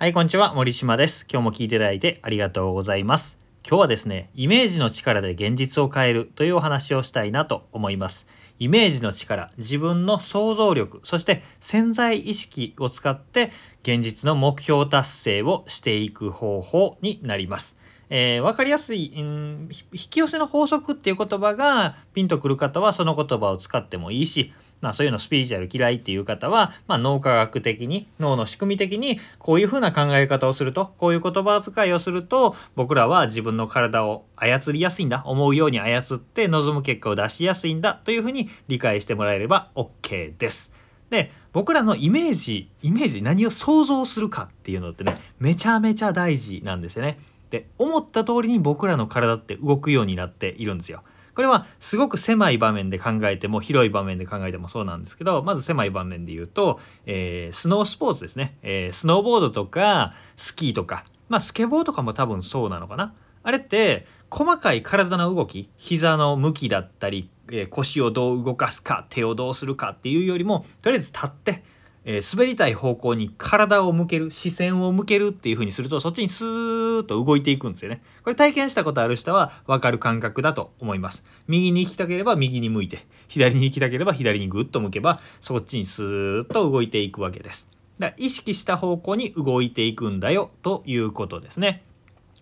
はい、こんにちは。森島です。今日も聞いていただいてありがとうございます。今日はですね、イメージの力で現実を変えるというお話をしたいなと思います。イメージの力、自分の想像力、そして潜在意識を使って現実の目標達成をしていく方法になります。えー、分かりやすい、うん、引き寄せの法則っていう言葉がピンとくる方はその言葉を使ってもいいし、まあ、そういうのスピリチュアル嫌いっていう方は、まあ、脳科学的に脳の仕組み的にこういうふうな考え方をするとこういう言葉遣いをすると僕らは自分の体を操りやすいんだ思うように操って望む結果を出しやすいんだというふうに理解してもらえれば OK です。で僕らのイメージイメージ何を想像するかっていうのってねめちゃめちゃ大事なんですよね。で思った通りに僕らの体って動くようになっているんですよ。これはすごく狭い場面で考えても広い場面で考えてもそうなんですけどまず狭い場面で言うと、えー、スノースポーツですね、えー、スノーボードとかスキーとか。まあスケボーとかも多分そうなのかな。あれって細かい体の動き膝の向きだったり、えー、腰をどう動かすか手をどうするかっていうよりもとりあえず立ってえー、滑りたい方向に体を向ける視線を向けるっていう風にするとそっちにスーッと動いていくんですよね。これ体験したことある人は分かる感覚だと思います。右に行きたければ右に向いて左に行きたければ左にグッと向けばそっちにスーッと動いていくわけです。だから意識した方向に動いていくんだよということですね。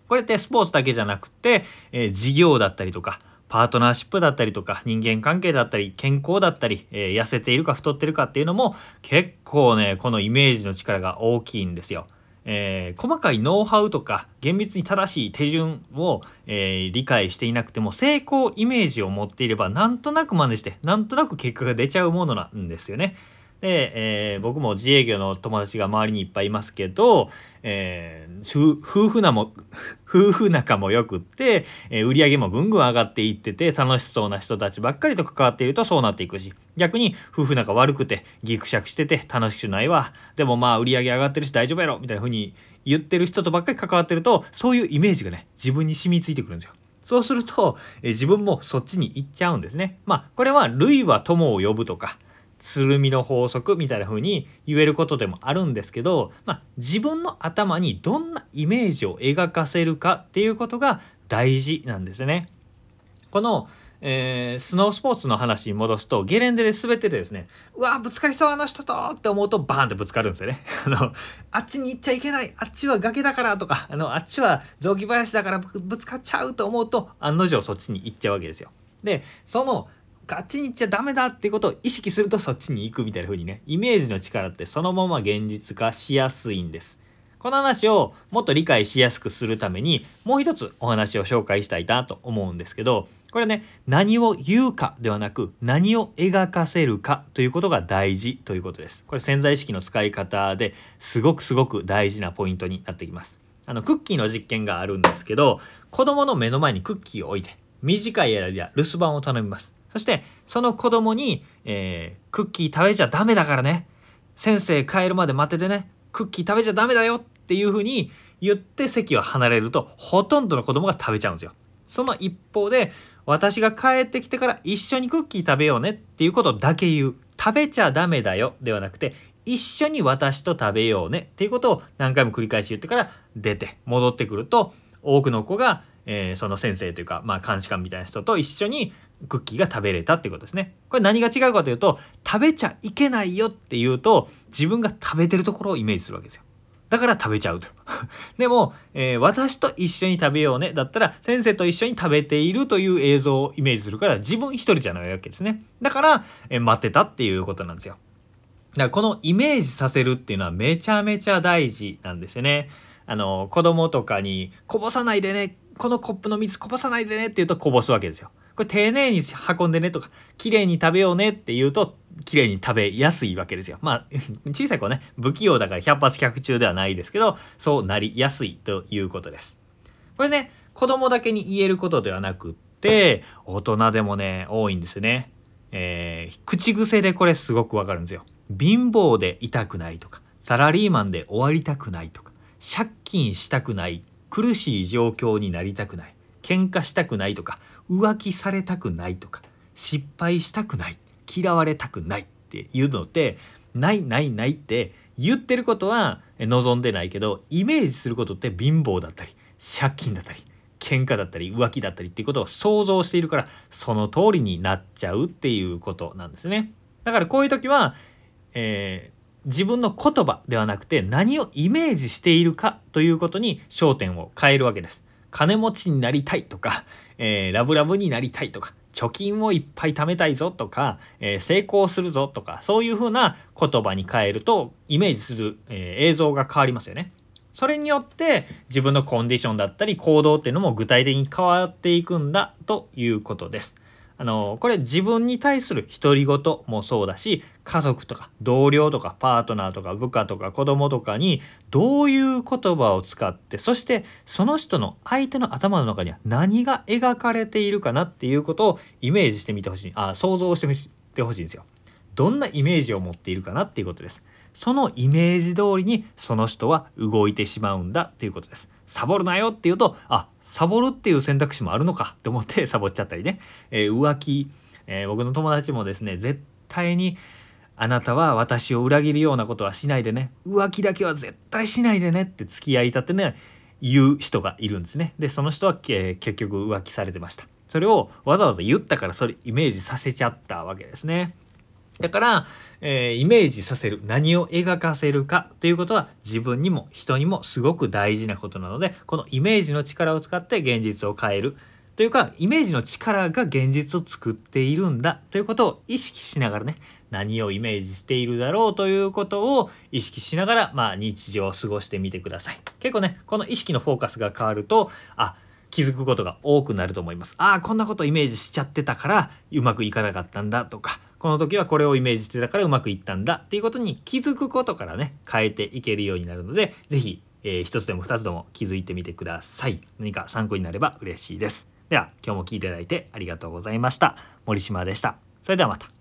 これってスポーツだけじゃなくて、えー、事業だったりとかパートナーシップだったりとか人間関係だったり健康だったり、えー、痩せているか太ってるかっていうのも結構ねこのイメージの力が大きいんですよ。えー、細かいノウハウとか厳密に正しい手順を、えー、理解していなくても成功イメージを持っていればなんとなく真似してなんとなく結果が出ちゃうものなんですよね。で、えー、僕も自営業の友達が周りにいっぱいいますけど、えー、夫婦も夫婦仲も よくって、えー、売り上げもぐんぐん上がっていってて楽しそうな人たちばっかりと関わっているとそうなっていくし逆に夫婦仲悪くてギクシャクしてて楽しくないわでもまあ売り上げ上がってるし大丈夫やろみたいな風に言ってる人とばっかり関わってるとそういうイメージがね自分に染みついてくるんですよ。そうすると、え自分もそっちに行っちゃうんですね。まあこれは類は友を呼ぶとか鶴見の法則みたいな風に言えることでもあるんですけど、まあ、自分の頭にどんなイメージを描かせるかっていうことが大事なんですね。この、えー、スノースポーツの話に戻すとゲレンデで滑っててですねうわぶつかりそうあの人とって思うとバーンってぶつかるんですよね。あのあっちに行っちゃいけないあっちは崖だからとかあのあっちは雑木林だからぶつかっちゃうと思うと案の定そっちに行っちゃうわけですよ。でそのあっちに行っちゃダメだっていうことを意識するとそっちに行くみたいな風にねイメージの力ってそのまま現実化しやすいんです。この話をもっと理解しやすくするためにもう一つお話を紹介したいなと思うんですけどこれね何を言うかではなく何を描かせるかということが大事ということです。これ潜在意識の使い方ですごくすごく大事なポイントになってきます。あのクッキーの実験があるんですけど子供の目の前にクッキーを置いて短い間で留守番を頼みます。そしてその子供に、えー、クッキー食べちゃダメだからね。先生帰るまで待っててね。クッキー食べちゃダメだよ。っていうふうに言って席を離れるとほとんどの子供が食べちゃうんですよ。その一方で私が帰ってきてから一緒にクッキー食べようね。っていうことだけ言う。食べちゃダメだよ。ではなくて一緒に私と食べようね。っていうことを何回も繰り返し言ってから出て戻ってくると多くの子がえー、その先生というか、まあ、監視官みたいな人と一緒にクッキーが食べれたっていうことですね。これ何が違うかというと食べちゃいけないよっていうと自分が食べてるところをイメージするわけですよ。だから食べちゃうと。でも、えー、私と一緒に食べようねだったら先生と一緒に食べているという映像をイメージするから自分一人じゃないわけですね。だから、えー、待ってたっていうことなんですよ。だからこのイメージさせるっていうのはめちゃめちゃ大事なんですよね。あの子供とかにこぼさないでねこのコップの水こぼさないでねって言うとこぼすわけですよ。これ丁寧に運んでねとか綺麗に食べようねって言うと綺麗に食べやすいわけですよ。まあ 小さい子ね不器用だから百発百中ではないですけどそうなりやすいということです。これね子供だけに言えることではなくって大人でもね多いんですよね。えー、口癖でこれすごくわかるんですよ。貧乏でいたくないとかサラリーマンで終わりたくないとか借金したくない苦しい状況になりたくない喧嘩したくないとか浮気されたくないとか失敗したくない嫌われたくないっていうのってないないないって言ってることは望んでないけどイメージすることって貧乏だったり借金だったり喧嘩だったり浮気だったりっていうことを想像しているからその通りになっちゃうっていうことなんですね。だからこういう時は、え、自分の言葉ではなくて何をイメージしているかということに焦点を変えるわけです。金持ちになりたいとか、えー、ラブラブになりたいとか貯金をいっぱい貯めたいぞとか、えー、成功するぞとかそういうふうな言葉に変えるとイメージする、えー、映像が変わりますよね。それによって自分のコンディションだったり行動っていうのも具体的に変わっていくんだということです。あのこれ自分に対する独り言もそうだし家族とか同僚とかパートナーとか部下とか子供とかにどういう言葉を使ってそしてその人の相手の頭の中には何が描かれているかなっていうことをイメージしてみてほしいあ想像してみてほしいんですよ。どんなイメージを持っているかなっていうことです。そのイメージ通りにその人は動いてしまうんだということです。サボるなよっていうとあサボるっていう選択肢もあるのかって思ってサボっちゃったりね、えー、浮気、えー、僕の友達もですね絶対にあなたは私を裏切るようなことはしないでね。浮気だけは絶対しないでねって付き合いたってね言う人がいるんですね。でその人は、えー、結局浮気されてました。それをわざわざ言ったからそれイメージさせちゃったわけですね。だから、えー、イメージさせる何を描かせるかということは自分にも人にもすごく大事なことなのでこのイメージの力を使って現実を変えるというかイメージの力が現実を作っているんだということを意識しながらね何をイメージしているだろうということを意識しながら、まあ、日常を過ごしてみてください。結構ねこの意識のフォーカスが変わるとあ気づくことが多くなると思います。ああこんなことイメージしちゃってたからうまくいかなかったんだとかこの時はこれをイメージしてたからうまくいったんだっていうことに気づくことからね変えていけるようになるので是非、えー、一つでも2つでも気づいてみてください。何か参考になれば嬉しいです。では今日も聴いていただいてありがとうございました。森島でした。それではまた。